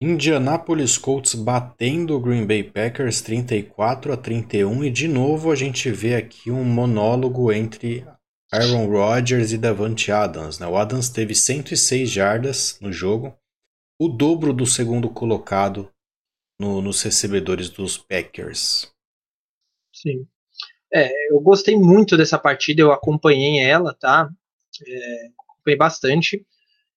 [SPEAKER 1] Indianapolis Colts batendo o Green Bay Packers 34 a 31 e de novo a gente vê aqui um monólogo entre Aaron Rodgers e Davante Adams. Né? O Adams teve 106 jardas no jogo, o dobro do segundo colocado no, nos recebedores dos Packers.
[SPEAKER 2] Sim. É, eu gostei muito dessa partida, eu acompanhei ela, tá? É, acompanhei bastante.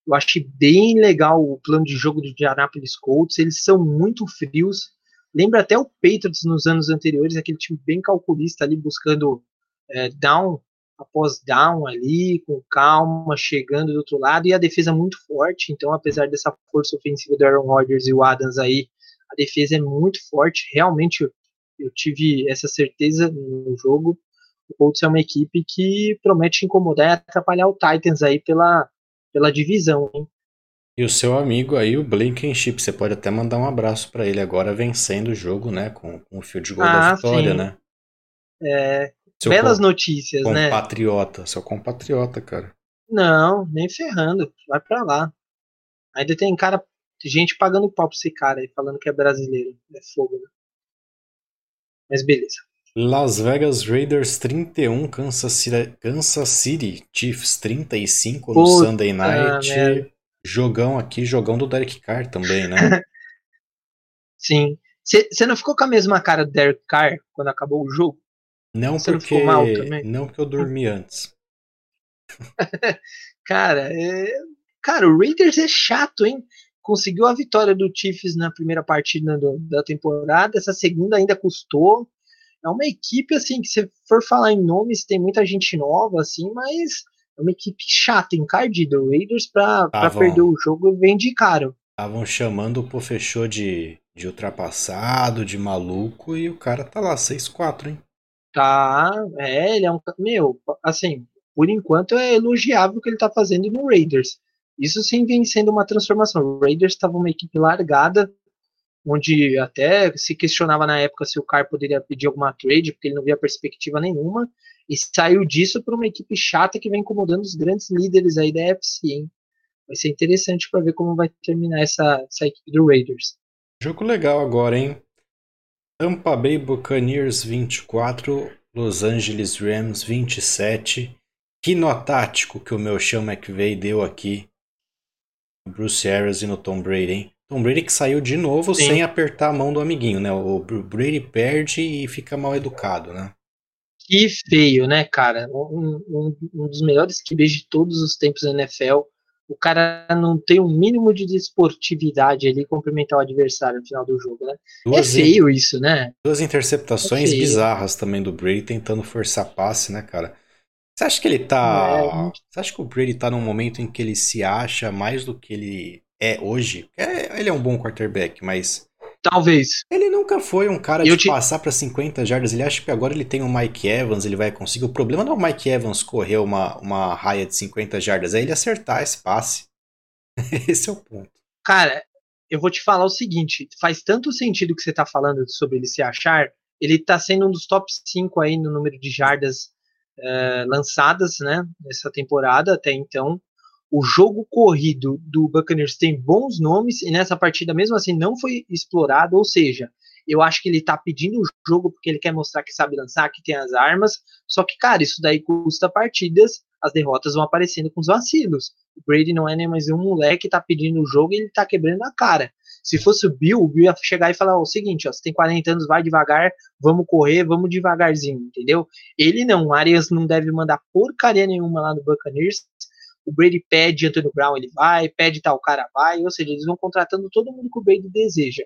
[SPEAKER 2] Eu achei bem legal o plano de jogo do Indianapolis Colts. Eles são muito frios. Lembra até o Patriots nos anos anteriores, aquele time bem calculista ali buscando é, down após down ali, com calma, chegando do outro lado, e a defesa muito forte. Então, apesar dessa força ofensiva do Aaron Rodgers e o Adams aí, a defesa é muito forte. Realmente, eu, eu tive essa certeza no jogo. O Colts é uma equipe que promete incomodar e atrapalhar o Titans aí pela, pela divisão, hein?
[SPEAKER 1] E o seu amigo aí, o Blinkenship, você pode até mandar um abraço para ele agora vencendo o jogo, né? Com, com o fio de gol ah, da vitória, sim. né?
[SPEAKER 2] É, seu belas notícias,
[SPEAKER 1] compatriota,
[SPEAKER 2] né?
[SPEAKER 1] Compatriota, seu compatriota, cara.
[SPEAKER 2] Não, nem ferrando. Vai para lá. Ainda tem cara, gente pagando pau pra esse cara aí, falando que é brasileiro. É fogo, né? Mas beleza.
[SPEAKER 1] Las Vegas Raiders 31, Kansas City, Kansas City Chiefs 35 no Puta Sunday Night. Merda. Jogão aqui, jogão do Derek Carr também, né?
[SPEAKER 2] Sim. Você não ficou com a mesma cara do Derek Carr quando acabou o jogo?
[SPEAKER 1] Não Você porque mal também? não porque eu dormi antes.
[SPEAKER 2] cara, é... cara, o Raiders é chato, hein? Conseguiu a vitória do Chiefs na primeira partida do, da temporada, essa segunda ainda custou é uma equipe, assim, que se for falar em nomes, tem muita gente nova, assim, mas é uma equipe chata, encardida. O Raiders, pra, pra perder o jogo, vem de caro.
[SPEAKER 1] Estavam chamando o Pofechou de, de ultrapassado, de maluco, e o cara tá lá, 6-4, hein?
[SPEAKER 2] Tá, é, ele é um. Meu, assim, por enquanto é elogiável o que ele tá fazendo no Raiders. Isso sim vem sendo uma transformação. O Raiders estava uma equipe largada, onde até se questionava na época se o Carr poderia pedir alguma trade, porque ele não via perspectiva nenhuma, e saiu disso para uma equipe chata que vem incomodando os grandes líderes aí da FC, hein? Vai ser interessante para ver como vai terminar essa, essa equipe do Raiders.
[SPEAKER 1] Jogo legal agora, hein? Tampa Bay Buccaneers 24, Los Angeles Rams 27. Que nó tático que o meu Sean McVay deu aqui no Bruce Arians e no Tom Brady, hein? Tom Brady que saiu de novo Sim. sem apertar a mão do amiguinho, né? O Brady perde e fica mal educado, né?
[SPEAKER 2] Que feio, né, cara? Um, um, um dos melhores QBs de todos os tempos na NFL. O cara não tem um mínimo de desportividade ali cumprimentar o adversário no final do jogo, né? É duas é feio in... isso, né?
[SPEAKER 1] Duas interceptações é bizarras também do Brady tentando forçar passe, né, cara? Você acha que ele tá. É, Você acha que o Brady tá num momento em que ele se acha mais do que ele é hoje, é, ele é um bom quarterback, mas.
[SPEAKER 2] Talvez.
[SPEAKER 1] Ele nunca foi um cara de te... passar para 50 jardas. Ele acha que agora ele tem o Mike Evans, ele vai conseguir. O problema não é o Mike Evans correr uma, uma raia de 50 jardas, é ele acertar esse passe. esse é o ponto.
[SPEAKER 2] Cara, eu vou te falar o seguinte: faz tanto sentido que você tá falando sobre ele se achar. Ele tá sendo um dos top 5 aí no número de jardas uh, lançadas, né? Nessa temporada até então o jogo corrido do Buccaneers tem bons nomes e nessa partida mesmo assim não foi explorado, ou seja, eu acho que ele tá pedindo o jogo porque ele quer mostrar que sabe lançar, que tem as armas, só que, cara, isso daí custa partidas as derrotas vão aparecendo com os vacilos. O Brady não é nem mais um moleque que tá pedindo o jogo e ele tá quebrando a cara. Se fosse o Bill, o Bill ia chegar e falar o seguinte, ó, você tem 40 anos, vai devagar, vamos correr, vamos devagarzinho, entendeu? Ele não, o Arias não deve mandar porcaria nenhuma lá no Buccaneers. O Brady pede Antônio Brown, ele vai, pede tal cara vai, ou seja, eles vão contratando todo mundo que o Brady deseja.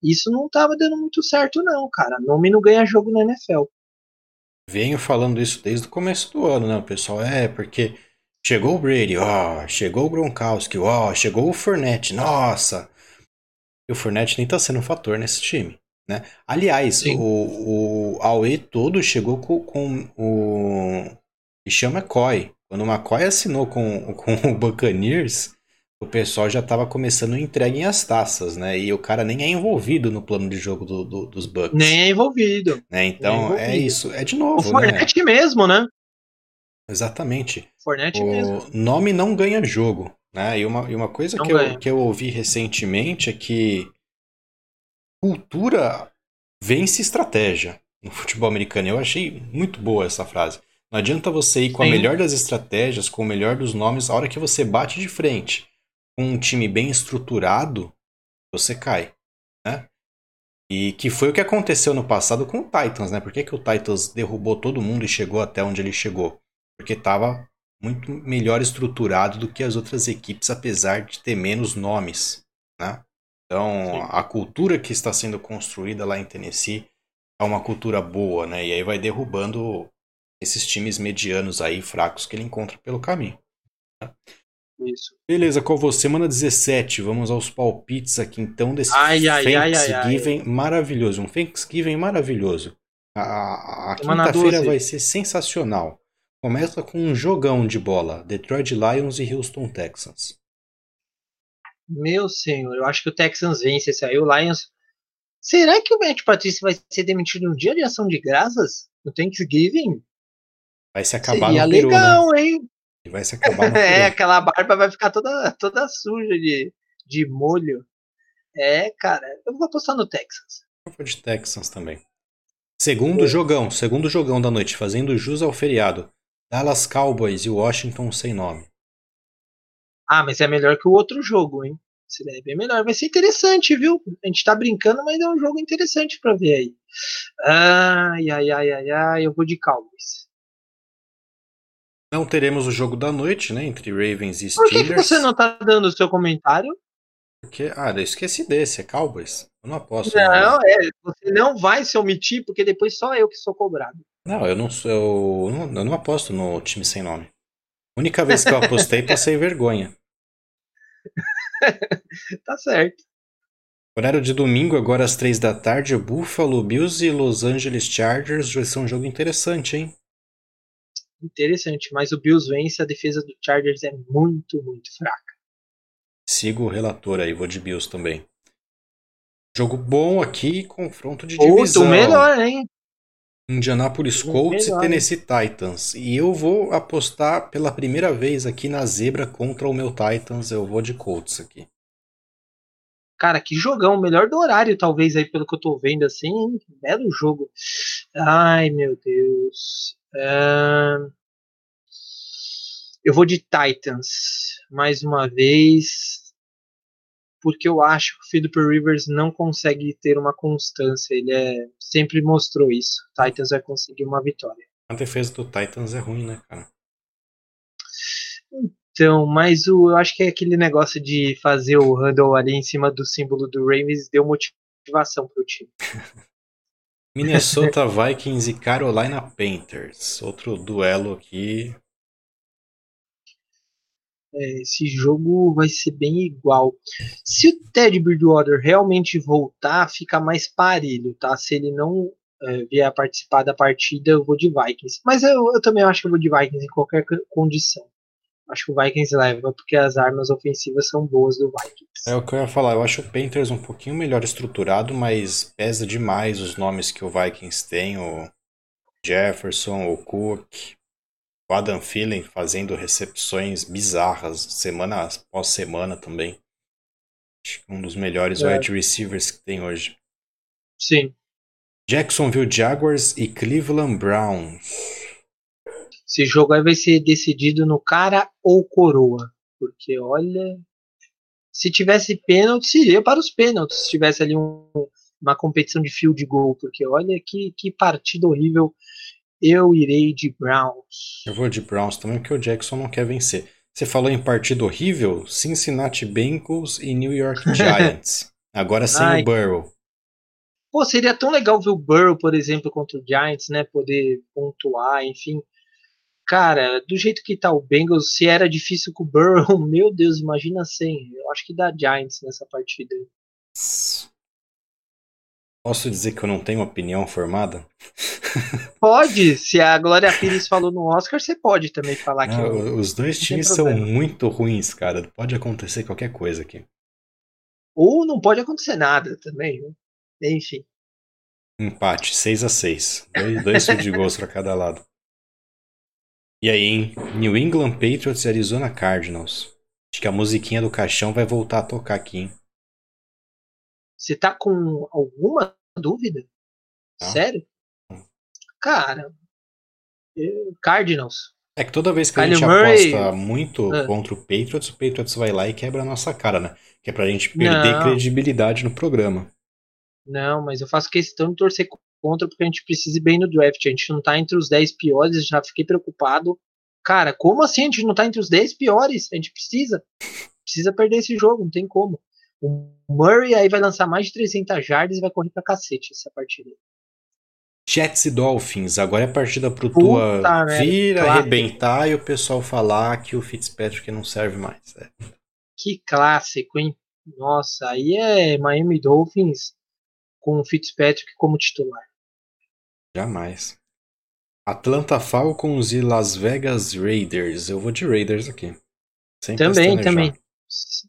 [SPEAKER 2] Isso não tava dando muito certo não, cara. Nome não ganha jogo na NFL.
[SPEAKER 1] Venho falando isso desde o começo do ano, né, pessoal? É, porque chegou o Brady, ó, chegou o Gronkowski, ó, chegou o Fournette, nossa. E o Fournette nem tá sendo um fator nesse time, né? Aliás, Sim. o, o Aue todo chegou com, com o e chama McCoy. Quando o McCoy assinou com, com o Buccaneers, o pessoal já estava começando a entregar as taças, né? E o cara nem é envolvido no plano de jogo do, do, dos Bucks.
[SPEAKER 2] Nem é envolvido.
[SPEAKER 1] Né? Então é, é isso. É de novo.
[SPEAKER 2] O Fornette né? mesmo, né?
[SPEAKER 1] Exatamente.
[SPEAKER 2] Fornette
[SPEAKER 1] o
[SPEAKER 2] mesmo.
[SPEAKER 1] nome não ganha jogo. Né? E, uma, e uma coisa que eu, que eu ouvi recentemente é que cultura vence estratégia no futebol americano. Eu achei muito boa essa frase. Não adianta você ir com Sim. a melhor das estratégias, com o melhor dos nomes, a hora que você bate de frente com um time bem estruturado, você cai, né? E que foi o que aconteceu no passado com o Titans, né? Por que, que o Titans derrubou todo mundo e chegou até onde ele chegou? Porque estava muito melhor estruturado do que as outras equipes, apesar de ter menos nomes, né? Então, Sim. a cultura que está sendo construída lá em Tennessee é uma cultura boa, né? E aí vai derrubando esses times medianos aí, fracos, que ele encontra pelo caminho. Né?
[SPEAKER 2] Isso.
[SPEAKER 1] Beleza, com você, semana 17. Vamos aos palpites aqui então desse
[SPEAKER 2] ai, ai,
[SPEAKER 1] Thanksgiving maravilhoso. Um Thanksgiving maravilhoso. A, a quinta-feira vai ser sensacional. Começa com um jogão de bola: Detroit Lions e Houston Texans.
[SPEAKER 2] Meu senhor, eu acho que o Texans vence esse aí. O Lions. Será que o Matt Patrício vai ser demitido no dia de ação de graças? No Thanksgiving?
[SPEAKER 1] Vai se acabar
[SPEAKER 2] Seria
[SPEAKER 1] no Peru,
[SPEAKER 2] legal,
[SPEAKER 1] né?
[SPEAKER 2] hein?
[SPEAKER 1] E vai se acabar no
[SPEAKER 2] É, aquela barba vai ficar toda, toda suja de, de molho. É, cara, eu vou apostar no Texas.
[SPEAKER 1] Eu vou de Texans também. Segundo jogão, segundo jogão da noite, fazendo jus ao feriado. Dallas Cowboys e Washington sem nome.
[SPEAKER 2] Ah, mas é melhor que o outro jogo, hein? Esse é bem melhor. Vai ser interessante, viu? A gente tá brincando, mas é um jogo interessante pra ver aí. Ai, ai, ai, ai, ai, eu vou de Cowboys.
[SPEAKER 1] Não teremos o jogo da noite, né? Entre Ravens e Steelers.
[SPEAKER 2] Por que, que você não tá dando o seu comentário?
[SPEAKER 1] Porque, ah, eu esqueci desse, é Cowboys. Eu não aposto.
[SPEAKER 2] Não, é, você não vai se omitir, porque depois só eu que sou cobrado.
[SPEAKER 1] Não, eu não sou. Eu não, eu não aposto no time sem nome. A única vez que eu apostei, passei vergonha.
[SPEAKER 2] tá certo.
[SPEAKER 1] Horário de domingo, agora às três da tarde, Buffalo Bills e Los Angeles Chargers. Vai ser um jogo interessante, hein?
[SPEAKER 2] Interessante, mas o Bills vence, a defesa do Chargers é muito, muito fraca.
[SPEAKER 1] Sigo o relator aí, vou de Bills também. Jogo bom aqui, confronto de divisão.
[SPEAKER 2] Outro melhor, hein?
[SPEAKER 1] Indianapolis Colts melhor, e Tennessee hein? Titans. E eu vou apostar pela primeira vez aqui na zebra contra o meu Titans. Eu vou de Colts aqui.
[SPEAKER 2] Cara, que jogão, melhor do horário, talvez, aí, pelo que eu tô vendo, assim, hein? belo jogo. Ai, meu Deus. Uh, eu vou de Titans mais uma vez, porque eu acho que o Philip Rivers não consegue ter uma constância. Ele é, sempre mostrou isso. Titans vai conseguir uma vitória.
[SPEAKER 1] A defesa do Titans é ruim, né, cara?
[SPEAKER 2] Então, mas o, eu acho que é aquele negócio de fazer o handle ali em cima do símbolo do Ravens deu motivação pro time.
[SPEAKER 1] Minnesota Vikings e Carolina Panthers. Outro duelo aqui.
[SPEAKER 2] É, esse jogo vai ser bem igual. Se o Ted Bridgewater realmente voltar, fica mais parelho, tá? Se ele não é, vier a participar da partida, eu vou de Vikings. Mas eu, eu também acho que eu vou de Vikings em qualquer condição. Acho que o Vikings leva, porque as armas ofensivas são boas do Vikings.
[SPEAKER 1] É o que eu ia falar. Eu acho o Panthers um pouquinho melhor estruturado, mas pesa demais os nomes que o Vikings tem. O Jefferson, o Cook, o Adam Thielen fazendo recepções bizarras semana após semana também. Acho que um dos melhores é. wide receivers que tem hoje.
[SPEAKER 2] Sim.
[SPEAKER 1] Jacksonville Jaguars e Cleveland Browns.
[SPEAKER 2] Esse jogo aí vai ser decidido no cara ou coroa. Porque olha. Se tivesse pênalti, seria para os pênaltis. Se tivesse ali um, uma competição de field goal. Porque olha que, que partida horrível. Eu irei de Browns.
[SPEAKER 1] Eu vou de Browns também, porque o Jackson não quer vencer. Você falou em partida horrível? Cincinnati Bengals e New York Giants. Agora sem Ai, o Burrow.
[SPEAKER 2] Pô, seria tão legal ver o Burrow, por exemplo, contra o Giants, né? Poder pontuar, enfim. Cara, do jeito que tá o Bengals, se era difícil com o Burrow, meu Deus, imagina sem. Eu acho que dá Giants nessa partida.
[SPEAKER 1] Posso dizer que eu não tenho opinião formada?
[SPEAKER 2] Pode, se a Glória Pires falou no Oscar, você pode também falar que.
[SPEAKER 1] Não, os dois times são muito ruins, cara. Pode acontecer qualquer coisa aqui.
[SPEAKER 2] Ou não pode acontecer nada também, né? Enfim.
[SPEAKER 1] Empate, 6 a 6 Dois, dois de gols para cada lado. E aí, hein? New England Patriots e Arizona Cardinals. Acho que a musiquinha do caixão vai voltar a tocar aqui, hein?
[SPEAKER 2] Você tá com alguma dúvida? Não. Sério? Cara, Cardinals.
[SPEAKER 1] É que toda vez que a gente Murray... aposta muito ah. contra o Patriots, o Patriots vai lá e quebra a nossa cara, né? Que é pra gente perder não. credibilidade no programa.
[SPEAKER 2] Não, mas eu faço questão de torcer contra porque a gente precisa ir bem no draft. A gente não tá entre os 10 piores, já fiquei preocupado. Cara, como assim a gente não tá entre os 10 piores? A gente precisa. Precisa perder esse jogo, não tem como. O Murray aí vai lançar mais de 300 jardas e vai correr pra cacete essa partida.
[SPEAKER 1] Jets e Dolphins, agora é partida pro Tua vir, claro. arrebentar e o pessoal falar que o Fitzpatrick não serve mais. É.
[SPEAKER 2] Que clássico, hein? Nossa, aí é Miami Dolphins com o Fitzpatrick como titular.
[SPEAKER 1] Jamais. Atlanta Falcons e Las Vegas Raiders. Eu vou de Raiders aqui.
[SPEAKER 2] Sem também, também.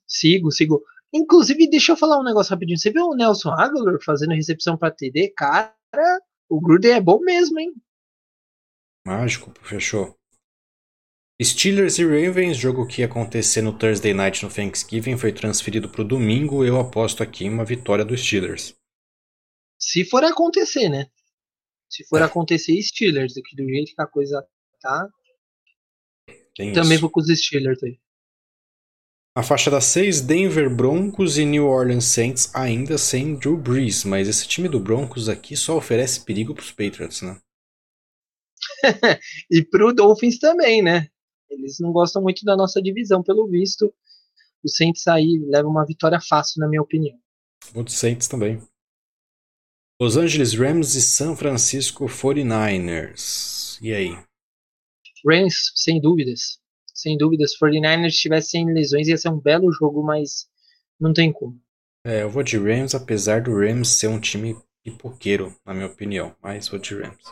[SPEAKER 2] Sigo, sigo. Inclusive, deixa eu falar um negócio rapidinho. Você viu o Nelson Aguilar fazendo recepção para TD? Cara, o Gruden é bom mesmo, hein?
[SPEAKER 1] Mágico, fechou. Steelers e Ravens, jogo que ia acontecer no Thursday Night no Thanksgiving, foi transferido para o domingo. Eu aposto aqui em uma vitória dos Steelers.
[SPEAKER 2] Se for acontecer, né? Se for acontecer Steelers, aqui do jeito que a coisa tá. Tem também isso. vou com os Steelers aí.
[SPEAKER 1] A faixa das 6, Denver Broncos e New Orleans Saints ainda sem Drew Brees, mas esse time do Broncos aqui só oferece perigo para os Patriots, né?
[SPEAKER 2] e pro Dolphins também, né? Eles não gostam muito da nossa divisão, pelo visto. O Saints aí leva uma vitória fácil, na minha opinião.
[SPEAKER 1] O Saints também. Los Angeles Rams e San Francisco 49ers. E aí?
[SPEAKER 2] Rams, sem dúvidas sem dúvidas. 49ers tivesse sem lesões ia ser um belo jogo, mas não tem como.
[SPEAKER 1] É, eu vou de Rams, apesar do Rams ser um time pipoqueiro, na minha opinião. Mas vou de Rams.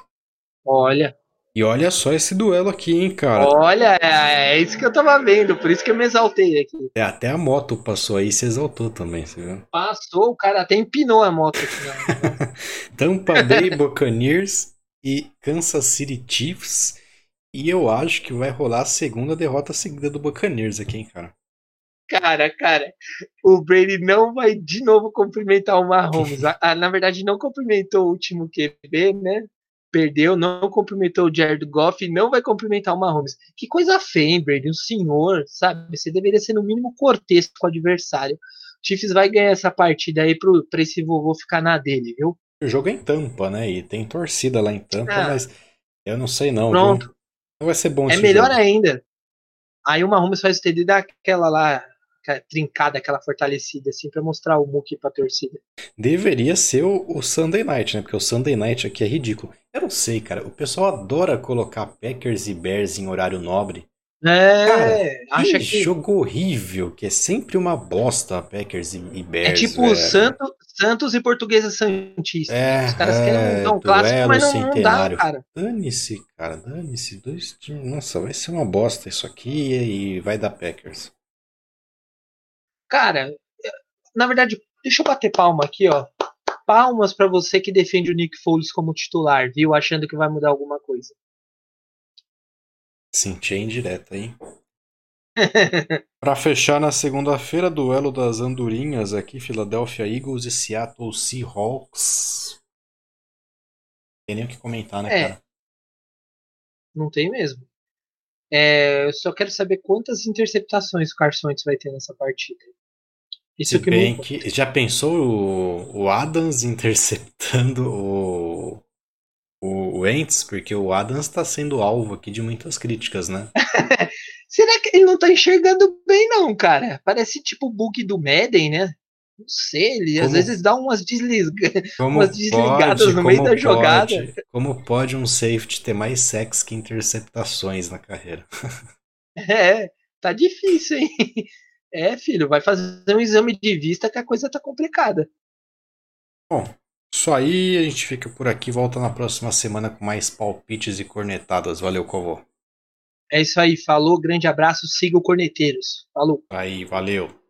[SPEAKER 2] Olha.
[SPEAKER 1] E olha só esse duelo aqui, hein, cara.
[SPEAKER 2] Olha, é, é isso que eu tava vendo, por isso que eu me exaltei aqui.
[SPEAKER 1] É, até a moto passou aí e se exaltou também, você viu?
[SPEAKER 2] Passou, o cara até empinou a moto aqui.
[SPEAKER 1] Né? Tampa Bay Buccaneers e Kansas City Chiefs. E eu acho que vai rolar a segunda derrota seguida do Buccaneers aqui, hein, cara.
[SPEAKER 2] Cara, cara, o Brady não vai de novo cumprimentar o Mahomes. na verdade, não cumprimentou o último QB, né? Perdeu, não cumprimentou o Jared Goff e não vai cumprimentar o Mahomes. Que coisa feia, hein, Brady? Um senhor, sabe? Você deveria ser no mínimo cortês com o adversário. O Chiefs vai ganhar essa partida aí pro, pra esse vovô ficar na dele, viu?
[SPEAKER 1] O jogo é em Tampa, né? E tem torcida lá em Tampa, ah, mas eu não sei não. Pronto. Viu? Vai ser bom
[SPEAKER 2] É melhor jogo. ainda. Aí o Mahomes faz o TD daquela lá, aquela trincada, aquela fortalecida, assim, pra mostrar o Mookie pra torcida.
[SPEAKER 1] Deveria ser o, o, Sunday Night, né? Porque o Sunday Night aqui é ridículo. Eu não sei, cara. O pessoal adora colocar Packers e Bears em horário nobre.
[SPEAKER 2] É,
[SPEAKER 1] cara, acha que, que jogo horrível, que é sempre uma bosta Packers e, e Bears.
[SPEAKER 2] É tipo Santos, Santos e Portuguesa Santista.
[SPEAKER 1] É, Os caras é, querem um clássico, mas não, não dá, cara. Dane-se, cara, dane-se. Dois times. Nossa, vai ser uma bosta isso aqui e vai dar Packers.
[SPEAKER 2] Cara, na verdade, deixa eu bater palma aqui, ó. Palmas para você que defende o Nick Foles como titular, viu? Achando que vai mudar alguma coisa.
[SPEAKER 1] Senti a indireta, hein? Para fechar na segunda-feira, duelo das andorinhas aqui, Philadelphia Eagles e Seattle Seahawks. Não tem nem o que comentar, né, é. cara?
[SPEAKER 2] Não tem mesmo. É, eu só quero saber quantas interceptações o Carson vai ter nessa partida.
[SPEAKER 1] Isso Se bem que já pensou o, o Adams interceptando o, o Wentz? Porque o Adams está sendo alvo aqui de muitas críticas, né?
[SPEAKER 2] Será que ele não tá enxergando bem, não, cara? Parece tipo o bug do Madden, né? Não sei, ele como, às vezes dá umas, desliga, umas desligadas pode, no meio da pode, jogada.
[SPEAKER 1] Como pode um safety ter mais sex que interceptações na carreira?
[SPEAKER 2] É, tá difícil, hein? É, filho, vai fazer um exame de vista que a coisa tá complicada.
[SPEAKER 1] Bom, isso aí, a gente fica por aqui, volta na próxima semana com mais palpites e cornetadas. Valeu, Covô.
[SPEAKER 2] É isso aí, falou, grande abraço, siga o Corneteiros. Falou.
[SPEAKER 1] Aí, valeu.